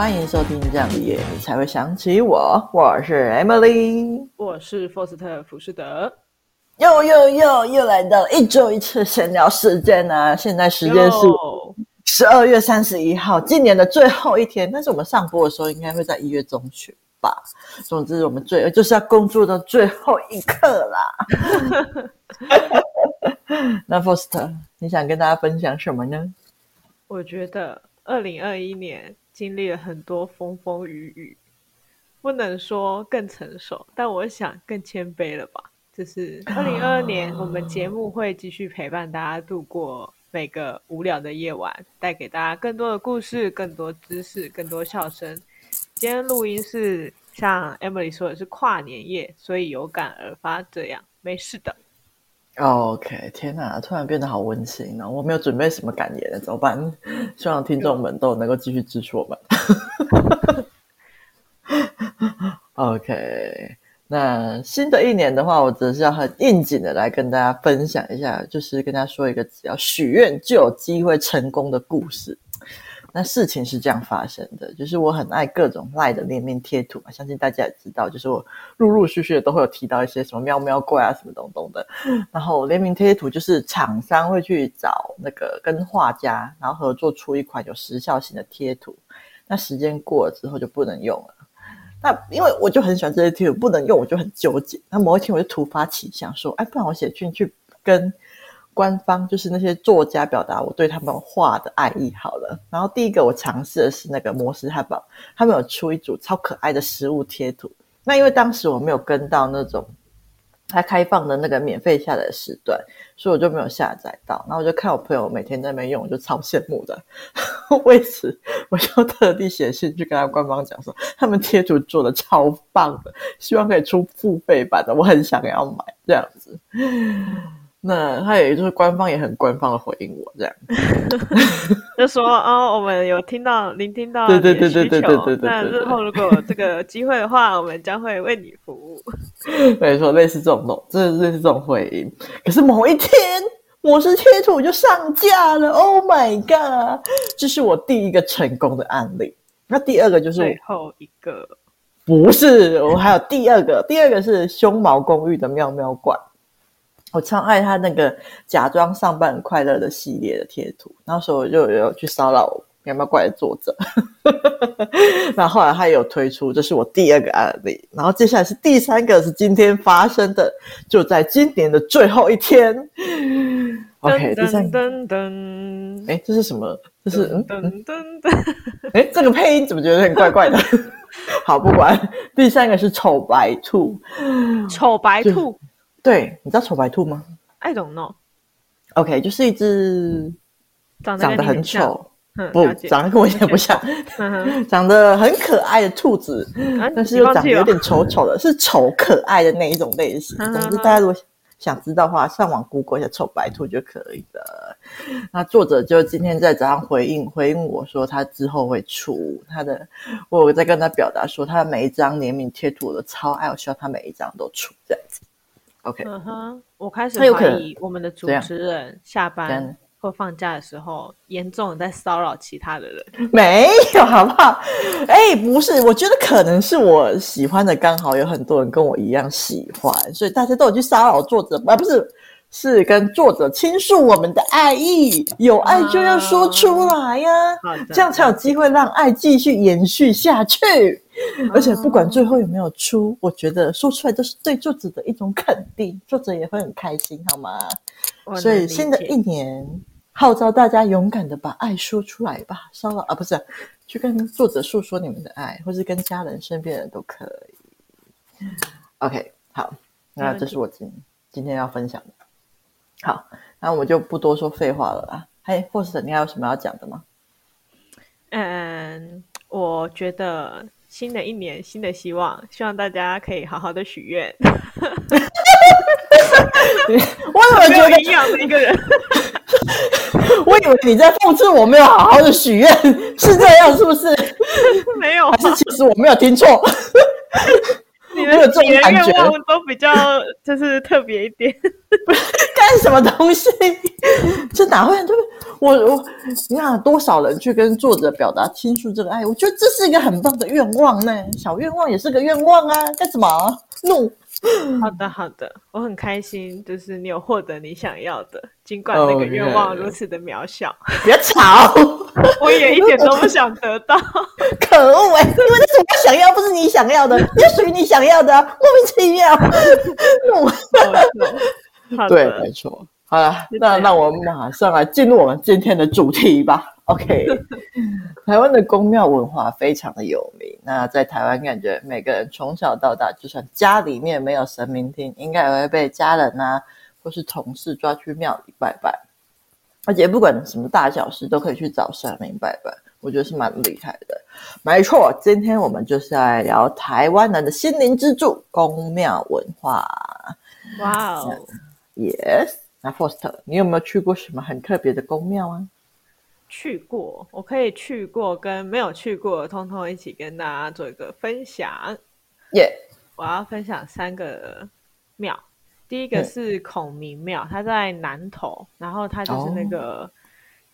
欢迎收听《这样的夜你才会想起我》，我是 Emily，我是 Foster ·福士德，又又又又来到一周一次闲聊时间呢、啊。现在时间是十二月三十一号，今年的最后一天。但是我们上播的时候，应该会在一月中旬吧。总之，我们最就是要工作到最后一刻啦。那 Foster，，你想跟大家分享什么呢？我觉得二零二一年经历了很多风风雨雨，不能说更成熟，但我想更谦卑了吧。就是二零二二年，我们节目会继续陪伴大家度过每个无聊的夜晚，带给大家更多的故事、更多知识、更多笑声。今天录音是像 Emily 说的是跨年夜，所以有感而发，这样没事的。OK，天哪，突然变得好温馨呢！我没有准备什么感言了，怎么办？希望听众们都能够继续支持我们。OK，那新的一年的话，我只是要很应景的来跟大家分享一下，就是跟大家说一个只要许愿就有机会成功的故事。那事情是这样发生的，就是我很爱各种赖的联名贴图嘛，相信大家也知道，就是我陆陆续续的都会有提到一些什么喵喵怪啊什么东东的。然后联名贴图就是厂商会去找那个跟画家，然后合作出一款有时效性的贴图。那时间过了之后就不能用了。那因为我就很喜欢这些贴图，不能用我就很纠结。那某一天我就突发奇想说，哎，不然我写进去跟。官方就是那些作家表达我对他们画的爱意好了。然后第一个我尝试的是那个摩斯汉堡，他们有出一组超可爱的食物贴图。那因为当时我没有跟到那种他开放的那个免费下载的时段，所以我就没有下载到。然后我就看我朋友每天在那边用，我就超羡慕的。为此，我就特地写信去跟他官方讲说，他们贴图做的超棒的，希望可以出付费版的，我很想要买这样子。那他也就是官方也很官方的回应我这样，就说哦，我们有听到聆听到对对对对对对对对。那日后如果有这个机会的话，我们将会为你服务。没错，类似这种东，这类似这种回应。可是某一天，摩斯贴图就上架了。Oh my god！这是我第一个成功的案例。那第二个就是最后一个，不是我还有第二个，第二个是胸毛公寓的喵喵怪。我超爱他那个假装上班很快乐的系列的贴图，那时候我就有去骚扰喵喵怪的作者，然后后来他也有推出，这是我第二个案例，然后接下来是第三个，是今天发生的，就在今年的最后一天。OK，第三个，哎，这是什么？这是嗯嗯嗯，哎，这个配音怎么觉得很怪怪的？好，不管，第三个是丑白兔，丑白兔。对，你知道丑白兔吗？I don't know。OK，就是一只长得很丑，不，嗯、长得跟我也不像，长得很可爱的兔子，嗯、但是又长得有点丑丑的，是丑可爱的那一种类型。总之，大家如果想知道的话，上网 Google 一下丑白兔就可以了。那作者就今天在早上回应回应我说，他之后会出他的，我有在跟他表达说，他的每一张联名贴图我都超爱，我希望他每一张都出这样子。OK，嗯哼，我开始怀疑我们的主持人下班或放假的时候，严重的在骚扰其他的人。没有，好不好？哎，不是，我觉得可能是我喜欢的，刚好有很多人跟我一样喜欢，所以大家都有去骚扰作者，啊不是。是跟作者倾诉我们的爱意，有爱就要说出来呀，啊，这样才有机会让爱继续延续下去。而且不管最后有没有出，我觉得说出来都是对作者的一种肯定，作者也会很开心，好吗？所以新的一年号召大家勇敢的把爱说出来吧，骚扰啊，不是去跟作者诉说你们的爱，或是跟家人、身边人都可以。OK，好，那这是我今今天要分享的。好，那我们就不多说废话了啦。嘿，霍士特，你还有什么要讲的吗？嗯，我觉得新的一年新的希望，希望大家可以好好的许愿。我怎么觉得营养的一个人？我以为你在讽刺我没有好好的许愿，是这样是不是？没有，还是其实我没有听错？你就有这种感觉，愿望都比较就是特别一点。干什么东西？这哪会？就是我我，你看多少人去跟作者表达倾诉这个爱，我觉得这是一个很棒的愿望呢。小愿望也是个愿望啊，干什么？怒。好的，好的，我很开心，就是你有获得你想要的，尽管那个愿望如此的渺小。别、oh. 吵，我也一点都不想得到。可恶哎、欸，因为那是我想要，不是你想要的，也属于你想要的，莫名其妙。怒，好对，没错。好了，那那我们马上来进入我们今天的主题吧。OK，台湾的宫庙文化非常的有名。那在台湾，感觉每个人从小到大，就算家里面没有神明厅，应该也会被家人啊或是同事抓去庙里拜拜。而且不管什么大小事，都可以去找神明拜拜。我觉得是蛮厉害的。没错，今天我们就是来聊台湾人的心灵支柱——宫庙文化。哇哦，Yes。那 Foster，你有没有去过什么很特别的宫庙啊？去过，我可以去过跟没有去过，通通一起跟大家做一个分享。耶，Yeah. 我要分享三个庙。第一个是孔明庙，它在南头，然后它就是那个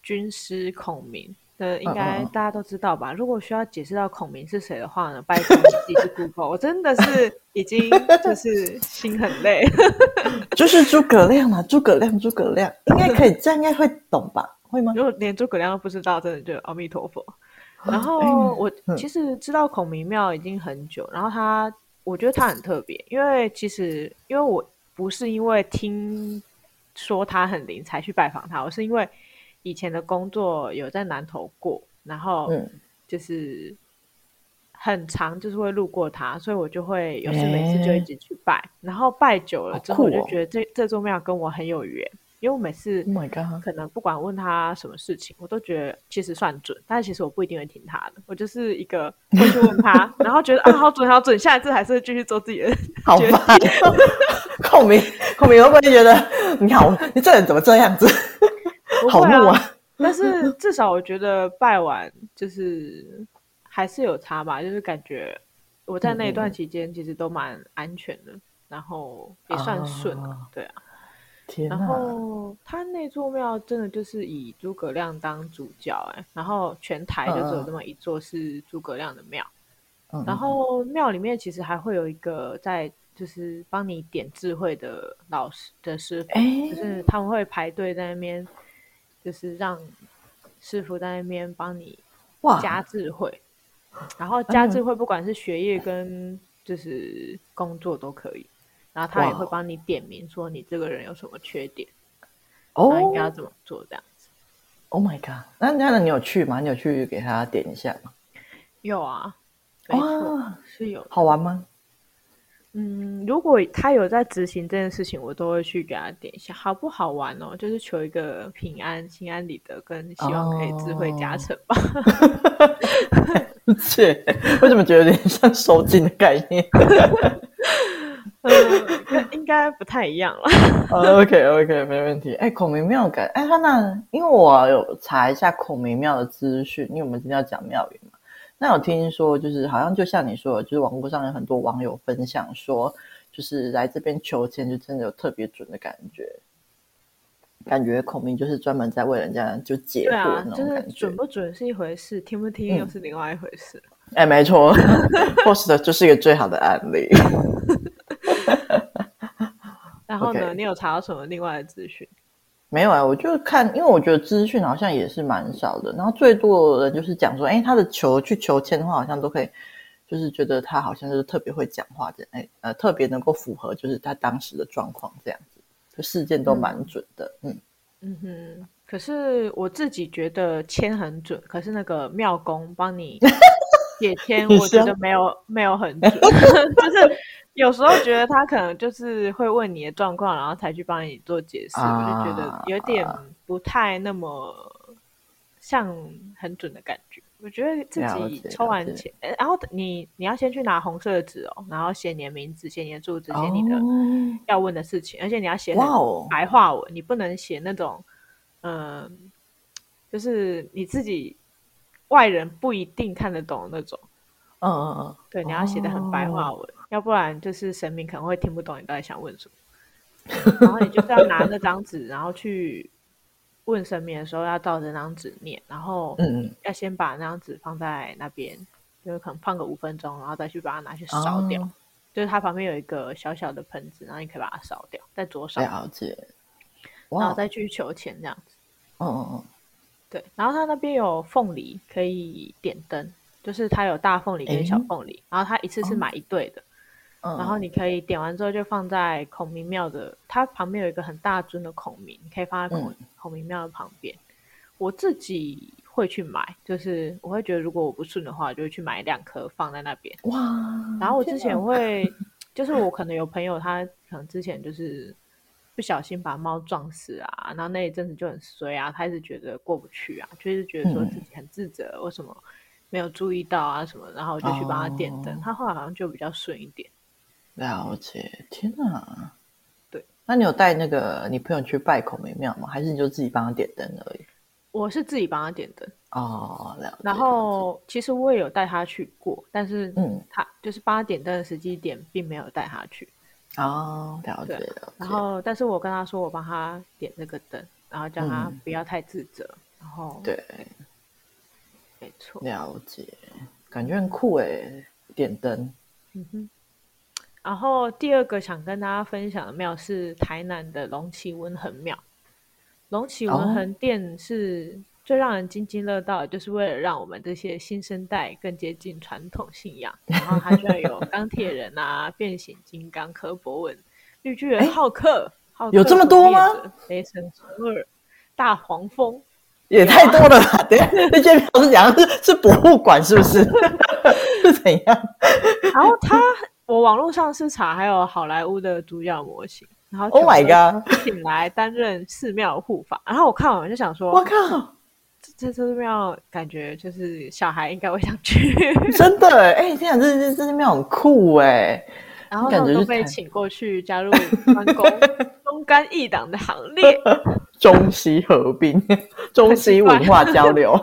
军师孔明的，oh. 应该大家都知道吧？如果需要解释到孔明是谁的话呢，拜托你自己 Google。我真的是 已经就是心很累，就是诸葛亮啊，诸葛亮，诸葛亮应该可以，这样应该会懂吧？会吗？如果连诸葛亮都不知道，真的就阿弥陀佛。然后我其实知道孔明庙已经很久，然后他，我觉得他很特别，因为其实因为我不是因为听说他很灵才去拜访他，我是因为以前的工作有在南投过，然后就是很长就是会路过他，所以我就会有事没事就一直去拜，然后拜久了之后，我就觉得这这座庙跟我很有缘。因为我每次可能不管问他什么事情，oh、我都觉得其实算准，但是其实我不一定会听他的。我就是一个 会去问他，然后觉得啊好准好准，下一次还是继续做自己的。好烦，孔明孔明会不会觉得你好，你这人怎么这样子？啊、好怒啊！但是至少我觉得拜完就是还是有差吧，就是感觉我在那一段期间其实都蛮安全的，嗯、然后也算顺，啊对啊。然后他那座庙真的就是以诸葛亮当主角哎，然后全台就只有这么一座是诸葛亮的庙，嗯、然后庙里面其实还会有一个在就是帮你点智慧的老师的师傅，欸、就是他们会排队在那边，就是让师傅在那边帮你加智慧，然后加智慧不管是学业跟就是工作都可以。然后他也会帮你点名，说你这个人有什么缺点，哦，应该要怎么做这样子。Oh my god！那那你有去吗？你有去给他点一下吗？有啊，没错，是有。好玩吗？嗯，如果他有在执行这件事情，我都会去给他点一下。好不好玩哦？就是求一个平安、心安理得，跟希望可以智慧加成吧。切，为什么觉得有点像收金的概念？嗯，应该不太一样了。uh, OK OK，没问题。哎，孔明庙感，哎，他那因为我有查一下孔明庙的资讯，因为我们今天要讲庙宇嘛。那有听说，就是好像就像你说的，就是网络上有很多网友分享说，就是来这边求签，就真的有特别准的感觉。感觉孔明就是专门在为人家就解惑那种感觉。就是准不准是一回事，听不听又是另外一回事。哎、嗯，没错，Post 就是一个最好的案例。然后呢.你有查到什么另外的资讯？没有啊，我就看，因为我觉得资讯好像也是蛮少的。然后最多的人就是讲说，哎，他的求去求签的话，好像都可以，就是觉得他好像就是特别会讲话的，哎，呃，特别能够符合就是他当时的状况这样子，就事件都蛮准的。嗯嗯哼，可是我自己觉得签很准，可是那个庙公帮你 解签，我觉得没有没有很准，就是。有时候觉得他可能就是会问你的状况，然后才去帮你做解释，啊、我就觉得有点不太那么像很准的感觉。我觉得自己抽完钱，然后你你要先去拿红色的纸哦，然后写你的名字、写你的住址、写你的要问的事情，哦、而且你要写很白话文，哦、你不能写那种嗯、呃，就是你自己外人不一定看得懂的那种。嗯嗯嗯，对，你要写的很白话文，哦、要不然就是神明可能会听不懂你到底想问什么。然后你就是要拿那张纸，然后去问神明的时候，要照着那张纸念，然后嗯，要先把那张纸放在那边，就是可能放个五分钟，然后再去把它拿去烧掉。哦、就是它旁边有一个小小的盆子，然后你可以把它烧掉，在桌上。了解。然后再去求签这样子。哦哦哦。对，然后它那边有凤梨可以点灯，就是它有大凤梨跟小凤梨，欸、然后它一次是买一对的，哦、然后你可以点完之后就放在孔明庙的，它旁边有一个很大尊的孔明，你可以放在孔、嗯、孔明庙的旁边。我自己会去买，就是我会觉得如果我不顺的话，就会去买两颗放在那边。哇！然后我之前会，就是我可能有朋友他可能之前就是。不小心把猫撞死啊，然后那一阵子就很衰啊，他一直觉得过不去啊，就是觉得说自己很自责，嗯、为什么没有注意到啊什么，然后我就去帮他点灯，哦、他后来好像就比较顺一点。了解，天哪！对，那你有带那个你朋友去拜孔明庙吗？还是你就自己帮他点灯而已？我是自己帮他点灯哦，了解。然后其实我也有带他去过，但是嗯，他就是帮他点灯的时机点并没有带他去。哦，了解了。然后，但是我跟他说，我帮他点这个灯，然后叫他不要太自责。嗯、然后，对，没错，了解，感觉很酷诶，点灯。嗯哼。然后第二个想跟大家分享的庙是台南的龙崎文衡庙。龙崎文横殿是。最让人津津乐道，就是为了让我们这些新生代更接近传统信仰。然后还需要有钢铁人啊、变形金刚、柯博文、绿巨人浩克，浩克有这么多吗？雷神索尔、大黄蜂，也太多了吧？等下，那间庙是讲是是博物馆，是不是？是怎样？然后他，我网络上是查还有好莱坞的主角模型，然后 Oh my God，请来担任寺庙护法。然后我看完就想说，我靠！这这庙感觉就是小孩应该会想去，真的哎！天啊，这这这庙很酷哎！然后他们都被请过去加入关公忠肝义党的行列，中西合并，中西文化交流，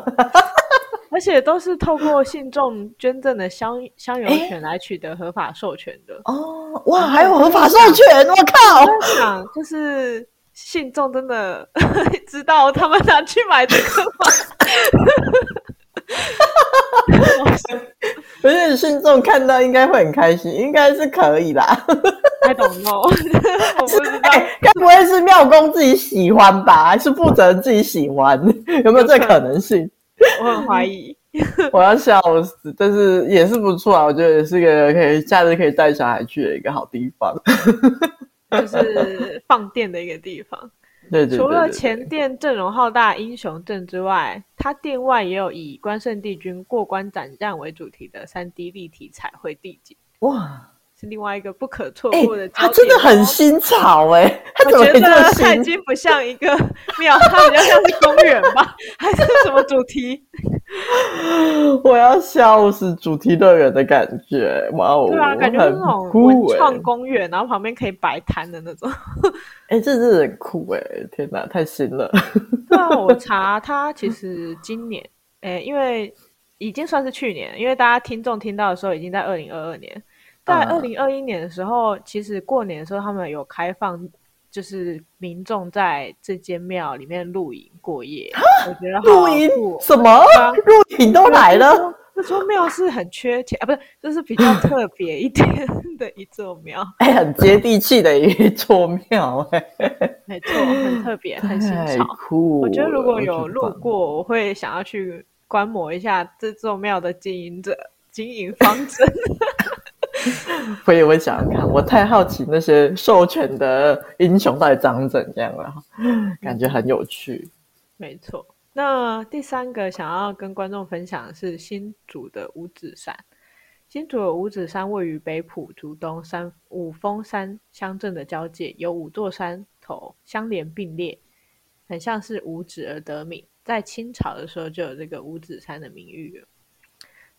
而且都是透过信众捐赠的香香油钱来取得合法授权的哦！哇，还有合法授权！我靠！我想就是。信众真的 知道他们拿去买这个吗？不是信众看到应该会很开心，应该是可以啦。I don't know，我不知道，该不会是妙公自己喜欢吧？还是负责人自己喜欢？有没有这可能性？我很怀疑。我要笑死，但是也是不错啊，我觉得也是个可以下次可以带小孩去的一个好地方。就是放电的一个地方。对，对，对，对，对，除了前殿阵容浩大英雄阵之外，它殿外也有以关圣帝君过关斩将为主题的三 D 立体彩绘地景。哇！另外一个不可错过的，他真的很新潮哎！我觉得他已经不像一个庙，他比较像是公园吧？还是什么主题？我要笑死！主题乐园的感觉，哇哦！对啊，感觉很那种文创公园，然后旁边可以摆摊的那种。哎，这是很酷哎！天哪，太新了！对啊，我查他其实今年，哎，因为已经算是去年，因为大家听众听到的时候，已经在二零二二年。在二零二一年的时候，嗯、其实过年的时候，他们有开放，就是民众在这间庙里面露营过夜。我觉得露营什么？露营都来了。这座庙是很缺钱啊，不是，就是比较特别一点的一座庙。哎、欸，很接地气的一座庙，哎，没错，很特别，很新潮。酷，我觉得如果有路过，我会想要去观摩一下这座庙的经营者经营方针。我也会想要看，我太好奇那些授权的英雄到底长怎样了，感觉很有趣。没错，那第三个想要跟观众分享的是新竹的五指山。新竹的五指山位于北埔竹东山五峰山乡镇的交界，有五座山头相连并列，很像是五指而得名。在清朝的时候就有这个五指山的名誉了。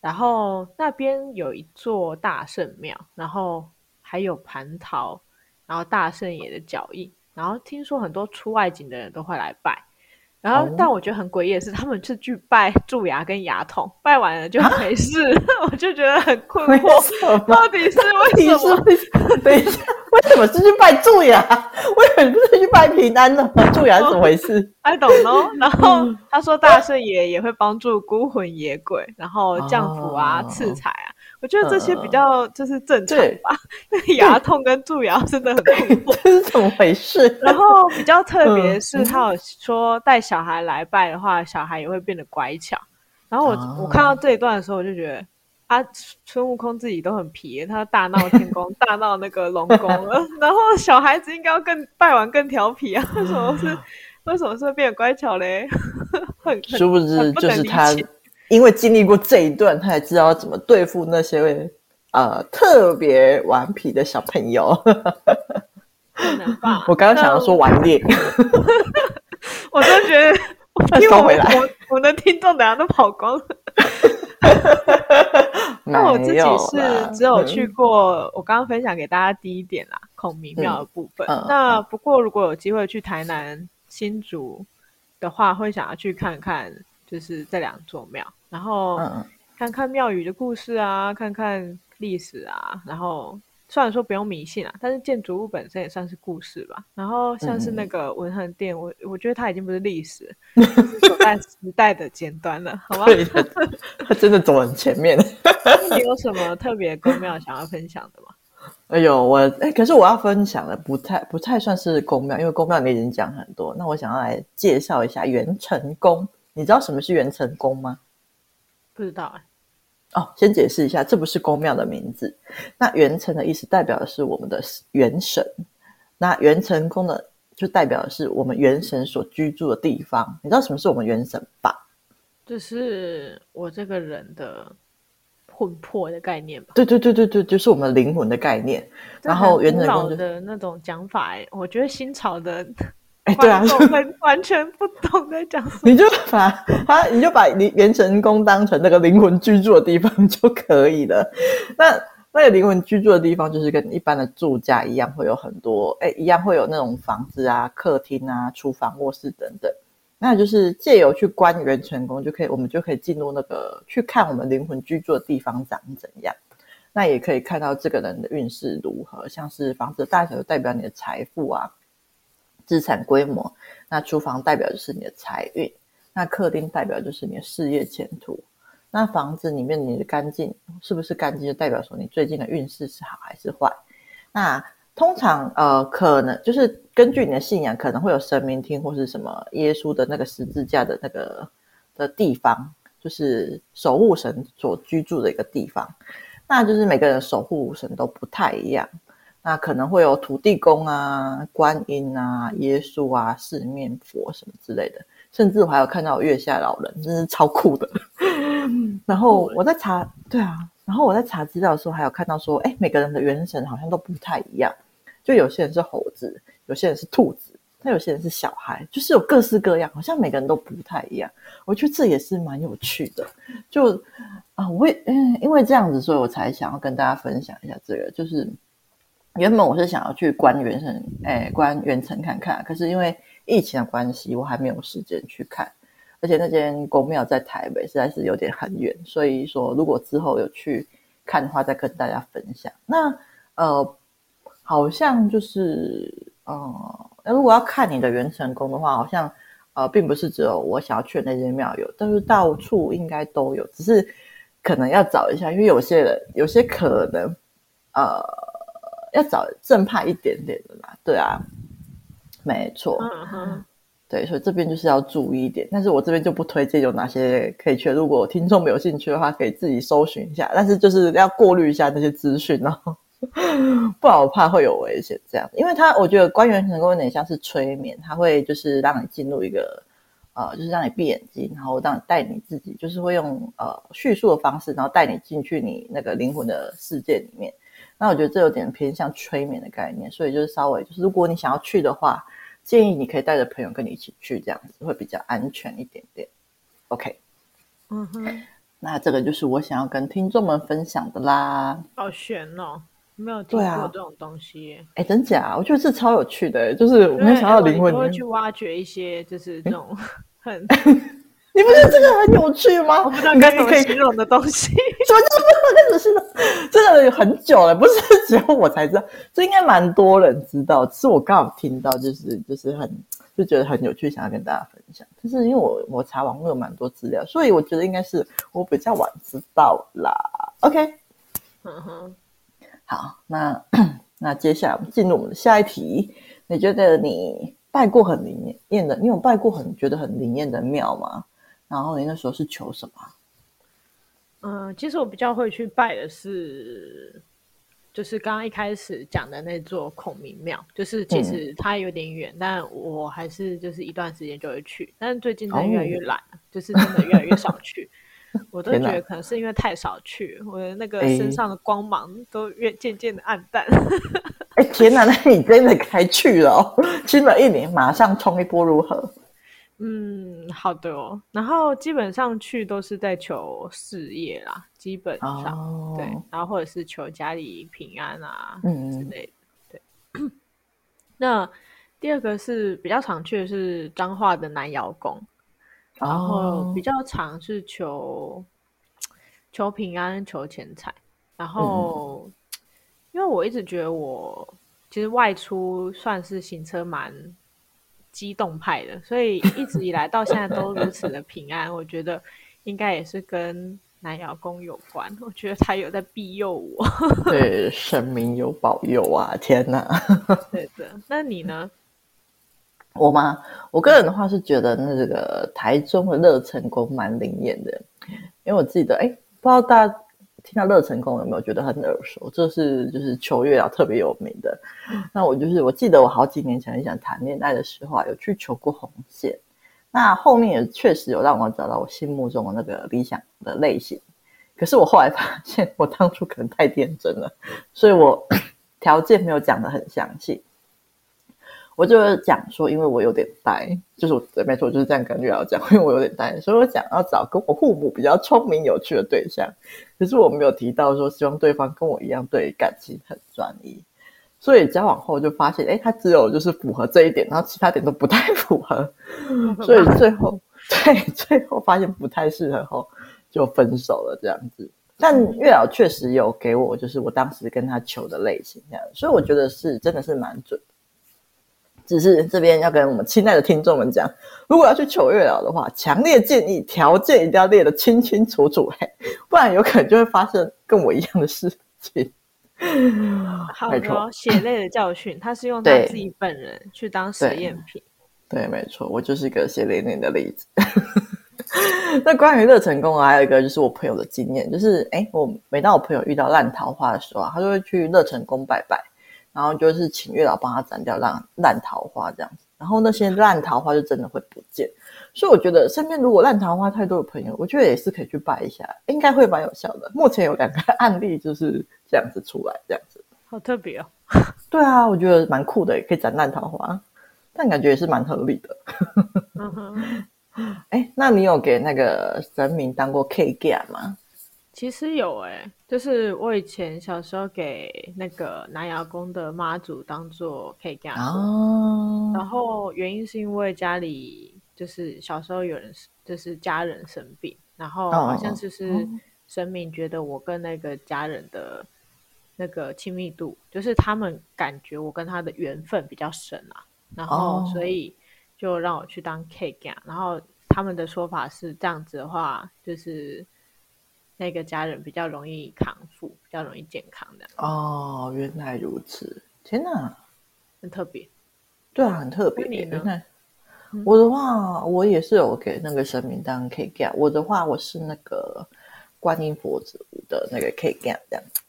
然后那边有一座大圣庙，然后还有蟠桃，然后大圣爷的脚印，然后听说很多出外景的人都会来拜。然后，但我觉得很诡异的是，他们是去拜蛀牙跟牙痛，拜完了就没事，我就觉得很困惑，到底是为什么？等一下，为什么是去拜蛀牙？为什么不是去拜平安呢？蛀牙是怎么回事？I don't know。然后他说大圣爷也会帮助孤魂野鬼，然后降福啊、赐财啊。我觉得这些比较就是正常吧。牙痛跟蛀牙真的很恐怖，这是怎么回事？然后比较特别是，他有说带小孩来拜的话，小孩也会变得乖巧。然后我我看到这一段的时候，我就觉得啊，孙悟空自己都很皮，他大闹天宫，大闹那个龙宫了。然后小孩子应该要更拜完更调皮啊？为什么是为什么是会变得乖巧嘞？很殊不知就是他。因为经历过这一段，他才知道怎么对付那些呃特别顽皮的小朋友。我刚刚想要说顽劣，我都 觉得，因为我我我的听众等下都跑光了。那我自己是只有去过，我刚刚分享给大家第一点啦，孔明庙的部分。嗯、那不过如果有机会去台南新竹的话，会想要去看看。就是这两座庙，然后看看庙宇的故事啊，看看历史啊。然后虽然说不用迷信啊，但是建筑物本身也算是故事吧。然后像是那个文衡殿，我我觉得它已经不是历史，是 走在时代的尖端了，好吗？它真的走很前面。你 有什么特别宫庙想要分享的吗？哎呦，我哎，可是我要分享的不太不太算是宫庙，因为宫庙你已经讲很多。那我想要来介绍一下元成宫。你知道什么是元成宫吗？不知道哎、欸。哦，先解释一下，这不是宫庙的名字。那元成的意思代表的是我们的元神。那元成宫的，就代表的是我们元神所居住的地方。你知道什么是我们元神吧？就是我这个人的魂魄的概念吧？对对对对对，就是我们灵魂的概念。然后元成宫的那种讲法、欸，我觉得新潮的。哎，对啊，完全不懂在讲什么。你就把它，你就把你元成宫当成那个灵魂居住的地方就可以了。那那个灵魂居住的地方，就是跟一般的住家一样，会有很多哎，一样会有那种房子啊、客厅啊、厨房、卧室等等。那就是借由去观元成功，就可以我们就可以进入那个去看我们灵魂居住的地方长怎样。那也可以看到这个人的运势如何，像是房子的大小就代表你的财富啊。资产规模，那厨房代表就是你的财运，那客厅代表就是你的事业前途，那房子里面你的干净是不是干净，就代表说你最近的运势是好还是坏？那通常呃，可能就是根据你的信仰，可能会有神明厅或是什么耶稣的那个十字架的那个的地方，就是守护神所居住的一个地方，那就是每个人守护神都不太一样。那可能会有土地公啊、观音啊、耶稣啊、四面佛什么之类的，甚至我还有看到月下老人，真是超酷的。然后我在查，对啊，然后我在查资料的时候，还有看到说，哎，每个人的元神好像都不太一样，就有些人是猴子，有些人是兔子，但有些人是小孩，就是有各式各样，好像每个人都不太一样。我觉得这也是蛮有趣的。就啊，我也嗯，因为这样子，所以我才想要跟大家分享一下这个，就是。原本我是想要去观元神，哎，观元城看看，可是因为疫情的关系，我还没有时间去看，而且那间宫庙在台北，实在是有点很远，所以说如果之后有去看的话，再跟大家分享。那呃，好像就是呃，那如果要看你的元成宫的话，好像呃，并不是只有我想要去的那间庙有，但是到处应该都有，只是可能要找一下，因为有些人有些可能呃。要找正派一点点的嘛，对啊，没错，嗯哼，对，所以这边就是要注意一点。但是我这边就不推荐有哪些可以去。如果听众没有兴趣的话，可以自己搜寻一下。但是就是要过滤一下那些资讯哦，不然我怕会有危险。这样，因为他我觉得官员成宫有点像是催眠，他会就是让你进入一个呃，就是让你闭眼睛，然后让你带你自己，就是会用呃叙述的方式，然后带你进去你那个灵魂的世界里面。那我觉得这有点偏向催眠的概念，所以就是稍微就是，如果你想要去的话，建议你可以带着朋友跟你一起去，这样子会比较安全一点点。OK，嗯哼，那这个就是我想要跟听众们分享的啦。好悬哦，没有听过这种东西。哎、啊，真假？我觉得这超有趣的，就是我没想到灵魂，你会去挖掘一些就是这种很，你不觉得这个很有趣吗？我不知道该怎么形容的东西，什么叫不能形容？真的有很久了，不是只有我才知道，这应该蛮多人知道，是我刚好听到，就是就是很就觉得很有趣，想要跟大家分享。就是因为我我查网络有蛮多资料，所以我觉得应该是我比较晚知道啦。OK，嗯哼，好，那 那接下来我们进入我们的下一题，你觉得你拜过很灵验的，你有拜过很觉得很灵验的庙吗？然后你那时候是求什么？嗯、呃，其实我比较会去拜的是，就是刚刚一开始讲的那座孔明庙，就是其实它有点远，嗯、但我还是就是一段时间就会去。但是最近真的越来越懒，哦、就是真的越来越少去。我都觉得可能是因为太少去，我的那个身上的光芒都越渐渐的暗淡。哎，天哪！那你真的该去了哦，新的一年马上冲一波如何？嗯，好的哦。然后基本上去都是在求事业啦，基本上、哦、对，然后或者是求家里平安啊，嗯之类的。对。那第二个是比较常去的是彰化的南瑶宫，然后比较常是求、哦、求平安、求钱财。然后，嗯、因为我一直觉得我其实外出算是行车蛮。机动派的，所以一直以来到现在都如此的平安。我觉得应该也是跟南瑶宫有关。我觉得他有在庇佑我，对，神明有保佑啊！天哪，对的。那你呢？我吗？我个人的话是觉得那这个台中的乐成宫蛮灵验的，因为我记得，哎，不知道大家。听到乐成功有没有觉得很耳熟？这是就是求月老特别有名的。那我就是我记得我好几年前很想谈恋爱的时候啊，有去求过红线。那后面也确实有让我找到我心目中的那个理想的类型。可是我后来发现，我当初可能太天真了，所以我 条件没有讲得很详细。我就讲说，因为我有点呆，就是我没错，就是这样跟月老讲，因为我有点呆，所以我想要找跟我父母比较聪明有趣的对象。可是我没有提到说，希望对方跟我一样对感情很专一。所以交往后就发现，哎，他只有就是符合这一点，然后其他点都不太 符合。所以最后，对，最后发现不太适合后，就分手了这样子。但月老确实有给我，就是我当时跟他求的类型这样，所以我觉得是真的是蛮准。只是这边要跟我们亲爱的听众们讲，如果要去求月老的话，强烈建议条件一定要列得清清楚楚，嘿，不然有可能就会发生跟我一样的事情。好的，血泪的教训，他是用他自己本人去当实验品。对，对，没错，我就是一个血淋淋的例子。那关于乐成宫啊，还有一个就是我朋友的经验，就是哎，我每当我朋友遇到烂桃花的时候啊，他就会去乐成宫拜拜。然后就是请月老帮他斩掉烂烂桃花这样子，然后那些烂桃花就真的会不见。所以我觉得身边如果烂桃花太多的朋友，我觉得也是可以去拜一下，应该会蛮有效的。目前有两个 案例就是这样子出来，这样子。好特别哦。对啊，我觉得蛮酷的，也可以斩烂桃花，但感觉也是蛮合理的。嗯哼。哎，那你有给那个神明当过 K 家吗？其实有哎、欸，就是我以前小时候给那个南牙宫的妈祖当做 K 家，哦，然后原因是因为家里就是小时候有人就是家人生病，然后好像就是神明觉得我跟那个家人的那个亲密度，就是他们感觉我跟他的缘分比较深啊，然后所以就让我去当 K 家，然后他们的说法是这样子的话，就是。那个家人比较容易康复，比较容易健康的哦，原来如此！天哪，很特别，对啊，很特别。你呢？嗯、我的话，我也是有给那个神明当 K 家。我的话，我是那个观音佛祖的那个 K 家这样子。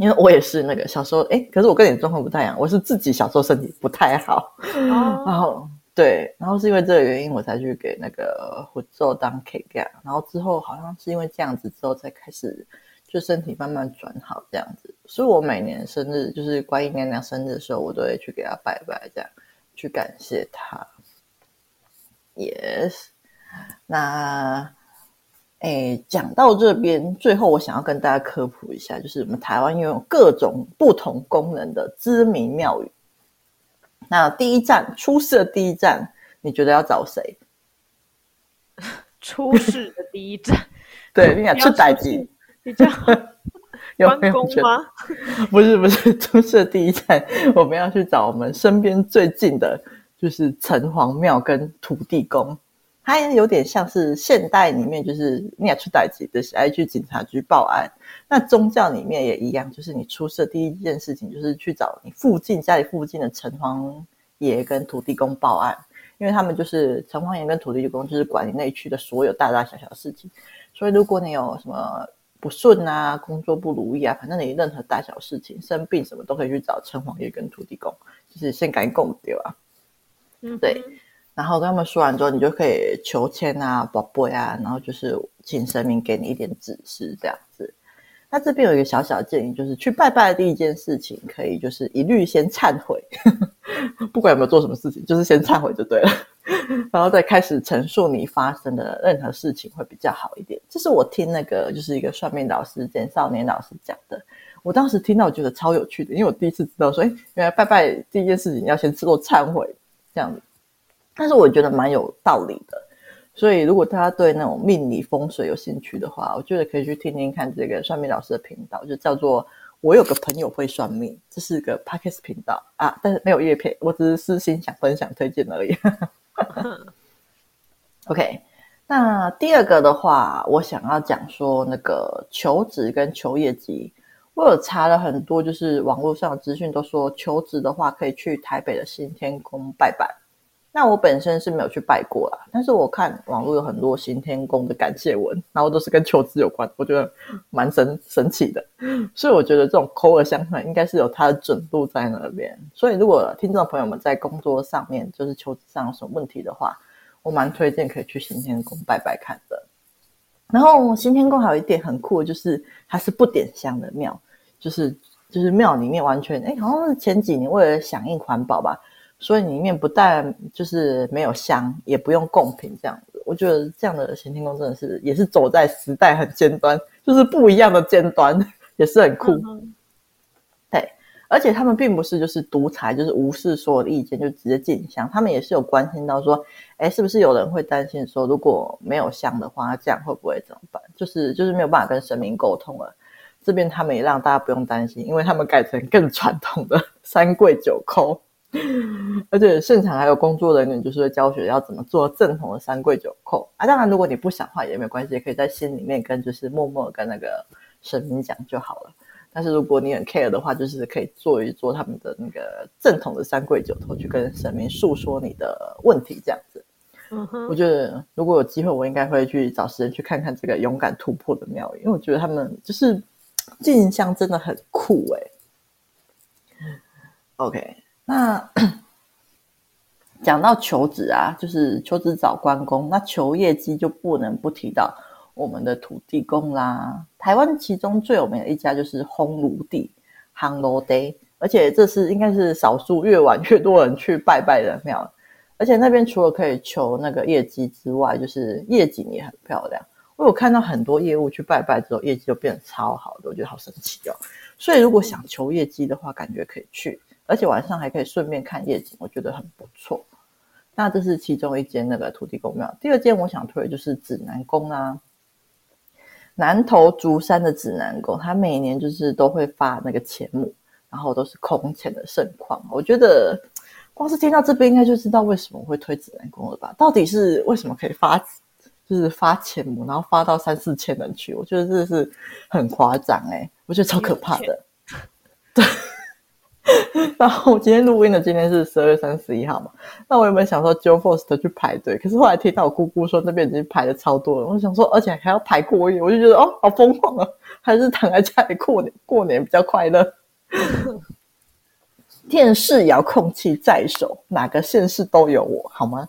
因为我也是那个小时候，哎，可是我跟你状况不太一样，我是自己小时候身体不太好，哦、然后。对，然后是因为这个原因，我才去给那个佛祖当 K 家，然后之后好像是因为这样子之后，才开始就身体慢慢转好这样子。所以我每年生日，就是观音娘娘生日的时候，我都会去给她拜拜，这样去感谢她。Yes，那哎，讲到这边，最后我想要跟大家科普一下，就是我们台湾拥有各种不同功能的知名庙宇。那第一站出事的第一站，你觉得要找谁？出事的第一站。对，你想出代志，比较 关公吗？不是不是，出事的第一站，我们要去找我们身边最近的，就是城隍庙跟土地公。它有点像是现代里面，就是你俩出代志的，是爱去警察局报案。那宗教里面也一样，就是你出事第一件事情，就是去找你附近家里附近的城隍爷跟土地公报案，因为他们就是城隍爷跟土地公，就是管你那区的所有大大小小的事情。所以如果你有什么不顺啊，工作不如意啊，反正你任何大小事情，生病什么都可以去找城隍爷跟土地公，就是先赶紧供丢啊。嗯，对。然后跟他们说完之后，你就可以求签啊、宝贝啊，然后就是请神明给你一点指示，这样子。那这边有一个小小的建议，就是去拜拜的第一件事情，可以就是一律先忏悔，不管有没有做什么事情，就是先忏悔就对了，然后再开始陈述你发生的任何事情会比较好一点。这是我听那个就是一个算命老师简少年老师讲的，我当时听到我觉得超有趣的，因为我第一次知道说，哎，原来拜拜第一件事情要先做忏悔这样子。但是我觉得蛮有道理的，所以如果大家对那种命理风水有兴趣的话，我觉得可以去听听看这个算命老师的频道，就叫做“我有个朋友会算命”，这是个 Podcast 频道啊，但是没有叶片，我只是私心想分享推荐而已。OK，那第二个的话，我想要讲说那个求职跟求业绩，我有查了很多，就是网络上的资讯都说求职的话可以去台北的新天宫拜拜。那我本身是没有去拜过啦，但是我看网络有很多行天宫的感谢文，然后都是跟求职有关，我觉得蛮神神奇的，所以我觉得这种口耳相传应该是有它的准度在那边。所以如果听众朋友们在工作上面就是求职上有什么问题的话，我蛮推荐可以去行天宫拜拜看的。然后行天宫还有一点很酷，就是它是不点香的庙，就是就是庙里面完全哎，好像是前几年为了响应环保吧。所以里面不但就是没有香，也不用贡品这样子。我觉得这样的行天宫真的是也是走在时代很尖端，就是不一样的尖端，也是很酷。嗯、对，而且他们并不是就是独裁，就是无视所有的意见就直接进香。他们也是有关心到说，哎，是不是有人会担心说，如果没有香的话，这样会不会怎么办？就是就是没有办法跟神明沟通了。这边他们也让大家不用担心，因为他们改成更传统的三跪九叩。而且现场还有工作人员，就是会教学要怎么做正统的三跪九叩啊。当然，如果你不想的话也没有关系，也可以在心里面跟就是默默跟那个神明讲就好了。但是如果你很 care 的话，就是可以做一做他们的那个正统的三跪九叩，去跟神明诉说你的问题，这样子。嗯哼，我觉得如果有机会，我应该会去找时间去看看这个勇敢突破的庙宇，因为我觉得他们就是进香真的很酷哎、欸。OK。那 讲到求职啊，就是求职找关公，那求业绩就不能不提到我们的土地公啦。台湾其中最有名的一家就是烘炉地 （Hang Day），而且这是应该是少数越晚越多人去拜拜的庙。而且那边除了可以求那个业绩之外，就是夜景也很漂亮。我有看到很多业务去拜拜之后，业绩就变得超好的，我觉得好神奇哦。所以如果想求业绩的话，感觉可以去。而且晚上还可以顺便看夜景，我觉得很不错。那这是其中一间那个土地公庙。第二间我想推的就是指南宫啊，南投竹山的指南宫，它每年就是都会发那个钱母，然后都是空前的盛况。我觉得光是听到这边，应该就知道为什么我会推指南宫了吧？到底是为什么可以发，就是发钱母，然后发到三四千人去？我觉得这是很夸张哎，我觉得超可怕的。对。然后我今天录音的今天是十二月三十一号嘛，那我有没有想说 Joe First 去排队？可是后来听到我姑姑说那边已经排的超多了，我想说，而且还要排过夜，我就觉得哦，好疯狂啊！还是躺在家里过年过年比较快乐。电视遥控器在手，哪个县市都有我，好吗？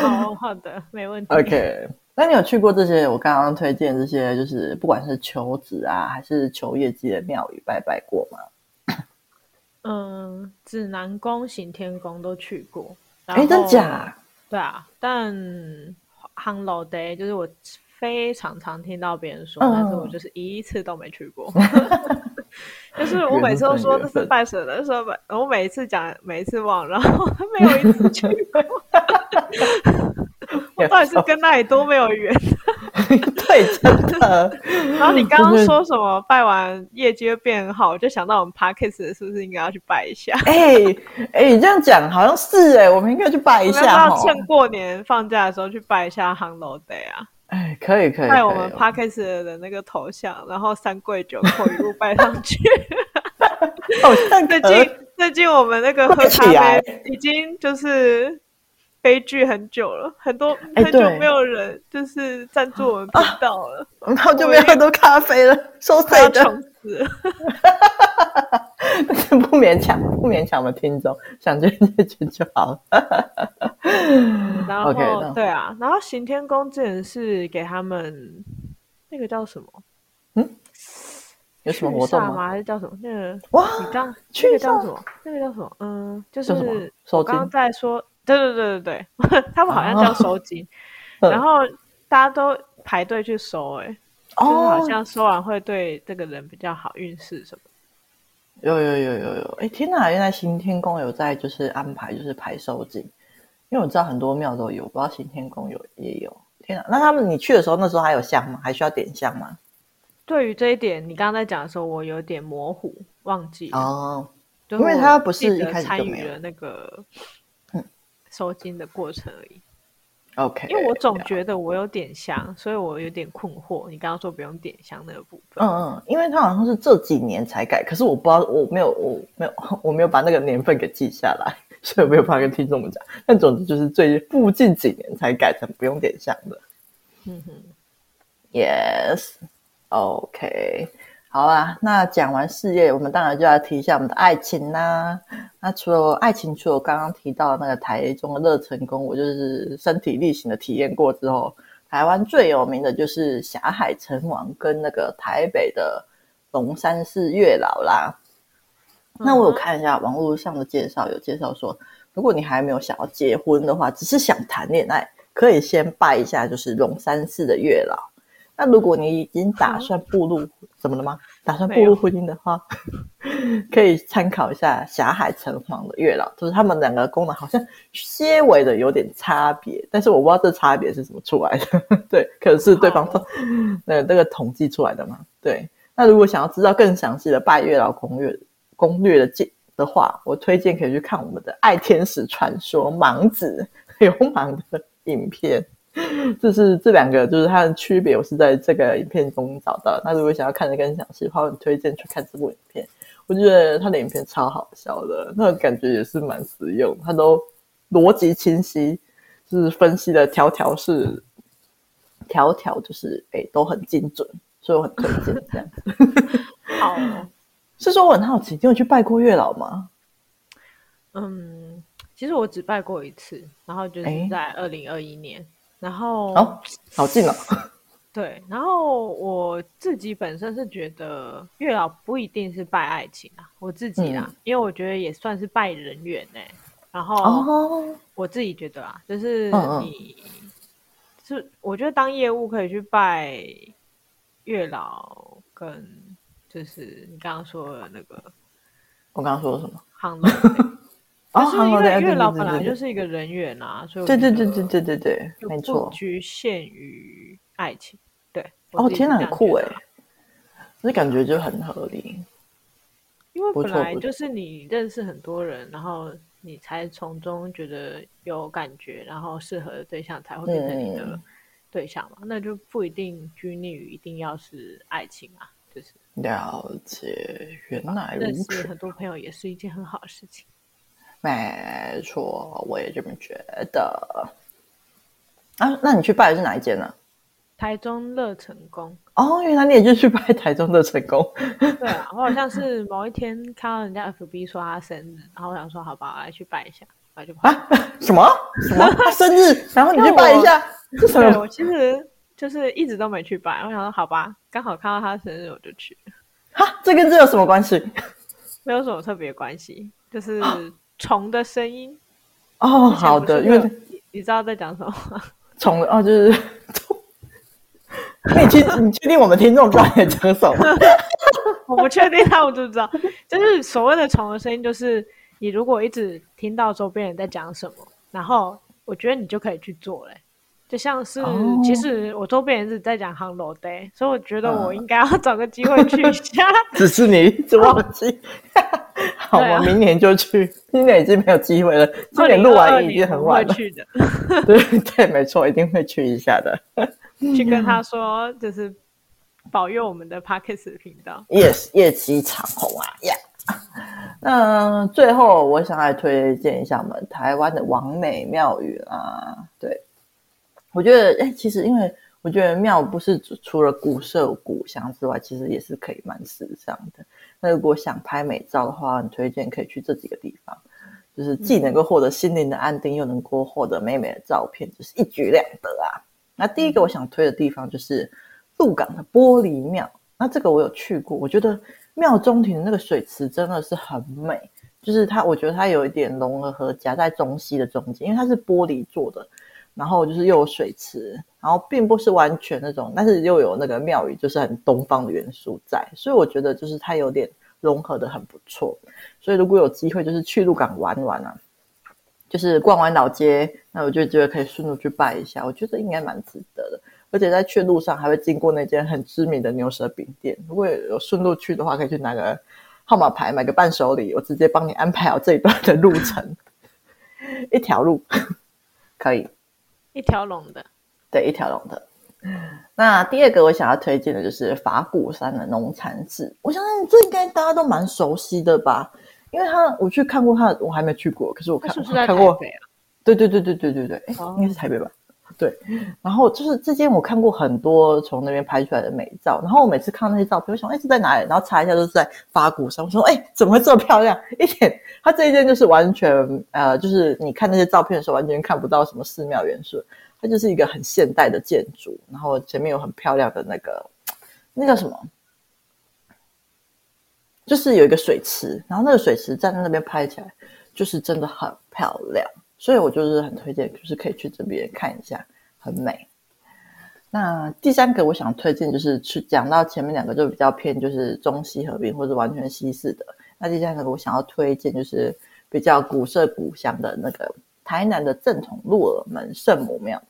好好的，没问题。OK，那你有去过这些我刚刚推荐这些，就是不管是求职啊，还是求业绩的庙宇拜拜过吗？嗯，指南宫、行天宫都去过。哎，真假？对啊，但 Hello Day 就是我非常常听到别人说，嗯、但是我就是一次都没去过。就是我每次都说这是拜神的，说每我每一次讲，每一次忘，然后 没有一次去过。我 到底是跟那里多没有缘？对，真的。然后你刚刚说什么拜完业绩会变好，我就想到我们 Podcast 是不是应该要去拜一下？哎哎，你这样讲好像是哎，我们应该去拜一下。要趁过年放假的时候去拜一下 Hello Day 啊！哎，可以可以，拜我们 Podcast 的那个头像，然后三跪九叩一路拜上去。最近最近我们那个喝咖啡已经就是。悲剧很久了，很多很久没有人就是赞助我们频道了，然后就没有很多咖啡了，收费的。不勉强，不勉强我们听众，想捐就捐就好了。然后 okay, 对啊，然后行天宫之前是给他们那个叫什么？嗯，有什么活动吗？还是叫什么？那个哇，你刚那个叫什么？那个叫什么？嗯，就是我刚刚在说。对对对对对，他们好像叫收金，哦、然后大家都排队去收，哎，哦，就是好像收完会对这个人比较好，运势什么。有有有有有，哎，天哪！原来行天宫有在就是安排就是排收金，因为我知道很多庙都有，不知道行天宫有也有。天哪！那他们你去的时候那时候还有香吗？还需要点香吗？对于这一点，你刚刚在讲的时候，我有点模糊，忘记了哦，因为他不是一开始参与了那个。收金的过程而已。OK，因为我总觉得我有点香，所以我有点困惑。你刚刚说不用点香那个部分，嗯嗯，因为它好像是这几年才改，可是我不知道，我没有，我没有，我没有把那个年份给记下来，所以我没有办法跟听众们讲。但总之就是最附近几年才改成不用点香的。嗯哼，Yes，OK。好啊，那讲完事业，我们当然就要提一下我们的爱情啦。那除了爱情，除了我刚刚提到的那个台中的乐成宫，我就是身体力行的体验过之后，台湾最有名的就是霞海城隍跟那个台北的龙山寺月老啦。那我有看一下网络上的介绍，有介绍说，如果你还没有想要结婚的话，只是想谈恋爱，可以先拜一下就是龙山寺的月老。那如果你已经打算步入什么了吗？打算步入婚姻的话，可以参考一下霞海城隍的月老，就是他们两个功能好像些微的有点差别，但是我不知道这差别是怎么出来的。对，可能是对方说那那个统计出来的嘛。对，那如果想要知道更详细的拜月老攻略攻略的介的话，我推荐可以去看我们的《爱天使传说盲子 流氓》的影片。就是这两个，就是它的区别，我是在这个影片中找到。那如果想要看的更详细的话，我很推荐去看这部影片。我觉得他的影片超好笑的，那个感觉也是蛮实用，他都逻辑清晰，就是分析的条条是条条，就是哎、欸、都很精准，所以我很推荐这样。好，是说我很好奇，你有去拜过月老吗？嗯，其实我只拜过一次，然后就是在二零二一年。欸然后哦，好近哦。对，然后我自己本身是觉得月老不一定是拜爱情啊，我自己啊，嗯、因为我觉得也算是拜人缘呢。然后我自己觉得啊，就是你是、嗯、我觉得当业务可以去拜月老，跟就是你刚刚说的那个，我刚刚说的什么？航龙。就是因为月老本来就是一个人缘啊，所以对对对对对对对，没错，不局限于爱情。对，哦天哪，很酷哎，那感觉就很合理。因为本来就是你认识很多人，然后你才从中觉得有感觉，然后适合的对象才会变成你的对象嘛，那就不一定拘泥于一定要是爱情啊，就是了解，原来如此，认识很多朋友也是一件很好的事情。没错，我也这么觉得。啊，那你去拜的是哪一间呢？啊？台中乐成功。哦，原来你也就去拜台中乐成功。对啊，我好像是某一天看到人家 FB 说他生日，然后我想说好吧，我来去拜一下，我就拜。啊？什么？什么？他生日？然后你去拜一下？是什么？我其实就是一直都没去拜，我想说好吧，刚好看到他生日，我就去。哈，这跟这有什么关系？没有什么特别关系，就是。虫的声音哦，好的，因为你，知道在讲什么吗？虫哦，就是 你确你确定我们听众知道在讲什么？我不确定，他我就知道，就是所谓的虫的声音，就是你如果一直听到周边人在讲什么，然后我觉得你就可以去做嘞。就像是，哦、其实我周边也是在讲 Hello day，所以我觉得我应该要找个机会去一下。只是你一直忘记。好，我明年就去。今年已经没有机会了，今年录完已经很晚了。会去的。对 对，没错，一定会去一下的。去跟他说，就是保佑我们的 Parkes 频道。Yes，业绩长虹啊呀！Yeah. 那最后，我想来推荐一下我们台湾的王美庙宇啊。对，我觉得，哎，其实因为我觉得庙不是除了古色古香之外，其实也是可以蛮时尚的。那如果想拍美照的话，很推荐可以去这几个地方，就是既能够获得心灵的安定，又能够获得美美的照片，就是一举两得啊。那第一个我想推的地方就是鹿港的玻璃庙。那这个我有去过，我觉得庙中庭的那个水池真的是很美，就是它，我觉得它有一点融合和夹在中西的中间，因为它是玻璃做的，然后就是又有水池，然后并不是完全那种，但是又有那个庙宇，就是很东方的元素在，所以我觉得就是它有点融合的很不错。所以如果有机会，就是去鹿港玩玩啊。就是逛完老街，那我就觉得可以顺路去拜一下，我觉得应该蛮值得的。而且在去路上还会经过那间很知名的牛舌饼店，如果有顺路去的话，可以去拿个号码牌买个伴手礼，我直接帮你安排好这一段的路程，一条路 可以，一条龙的，对，一条龙的。那第二个我想要推荐的就是法鼓山的农禅寺，我相信这应该大家都蛮熟悉的吧。因为他我去看过他，我还没去过，可是我看看过。对对对对对对对，哎，应该是台北吧？对。然后就是这间我看过很多从那边拍出来的美照，然后我每次看那些照片，我想哎是在哪里？然后查一下都是在法鼓山，我说哎怎么会这么漂亮？一点，它这一间就是完全呃，就是你看那些照片的时候完全看不到什么寺庙元素，它就是一个很现代的建筑，然后前面有很漂亮的那个那叫什么？就是有一个水池，然后那个水池站在那边拍起来，就是真的很漂亮，所以我就是很推荐，就是可以去这边看一下，很美。那第三个我想推荐就是去讲到前面两个就比较偏就是中西合璧或者完全西式的，那第三个我想要推荐就是比较古色古香的那个台南的正统鹿耳门圣母庙，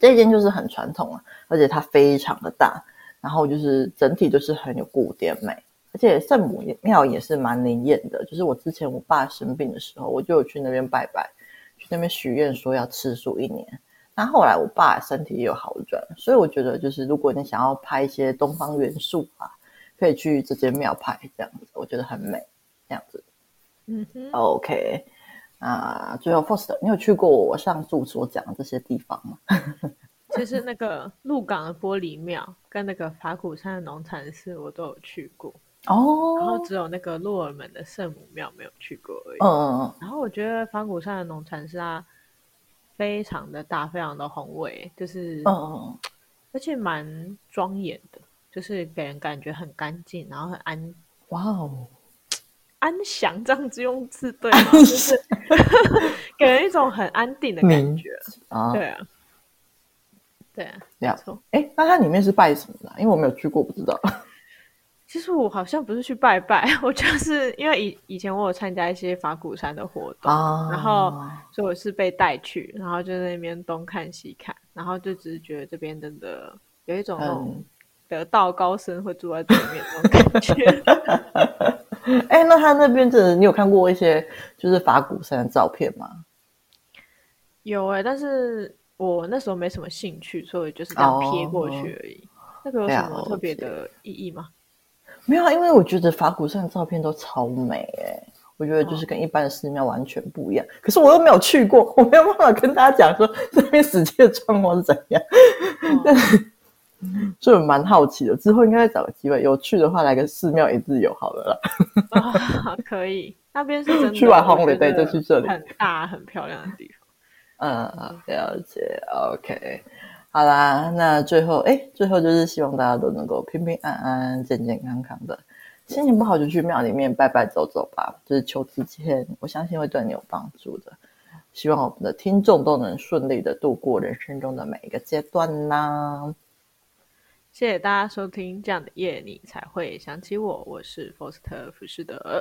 这间就是很传统啊，而且它非常的大，然后就是整体就是很有古典美。而且圣母庙也是蛮灵验的，就是我之前我爸生病的时候，我就有去那边拜拜，去那边许愿说要吃素一年。那后来我爸身体也有好转，所以我觉得就是如果你想要拍一些东方元素啊，可以去这间庙拍这样子，我觉得很美，这样子。嗯哼，OK，啊，最后 Faust，你有去过我上述所讲的这些地方吗？就是那个鹿港的玻璃庙跟那个法鼓山的农禅寺，我都有去过。哦，然后只有那个鹿耳门的圣母庙没有去过而已。嗯嗯嗯。然后我觉得法鼓山的农禅寺啊，非常的大，非常的宏伟，就是嗯嗯，而且蛮庄严的，就是给人感觉很干净，然后很安，哇哦，安详这样子用字对吗？就是 给人一种很安定的感觉啊。对啊，对啊，没错。哎，那它里面是拜什么的？因为我没有去过，不知道。其实我好像不是去拜拜，我就是因为以以前我有参加一些法鼓山的活动，啊、然后所以我是被带去，然后就在那边东看西看，然后就只是觉得这边真的有一种得道高僧会住在这里面那种感觉。哎、欸，那他那边真的你有看过一些就是法鼓山的照片吗？有哎、欸，但是我那时候没什么兴趣，所以就是这样瞥过去而已。哦、那个有什么特别的意义吗？没有啊，因为我觉得法鼓山的照片都超美哎，我觉得就是跟一般的寺庙完全不一样。哦、可是我又没有去过，我没有办法跟大家讲说这边实际的状况是怎样。哦、但是，所以我蛮好奇的，之后应该找个机会有去的话，来个寺庙一日游好了啦。可以，那边是真的。去完烘焙对，就去这里，很大很漂亮的地方。嗯，了解，OK。好啦，那最后哎，最后就是希望大家都能够平平安安、健健康康的。心情不好就去庙里面拜拜走走吧，就是求支签，我相信会对你有帮助的。希望我们的听众都能顺利的度过人生中的每一个阶段啦。谢谢大家收听，这样的夜你才会想起我。我是福斯特·福士德，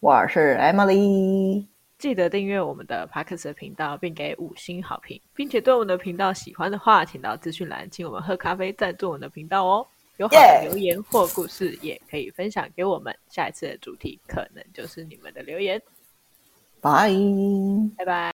我是 Emily。记得订阅我们的 Podcast 频道，并给五星好评，并且对我们的频道喜欢的话，请到资讯栏请我们喝咖啡赞助我们的频道哦。有好的留言或故事，也可以分享给我们。下一次的主题可能就是你们的留言。拜拜拜。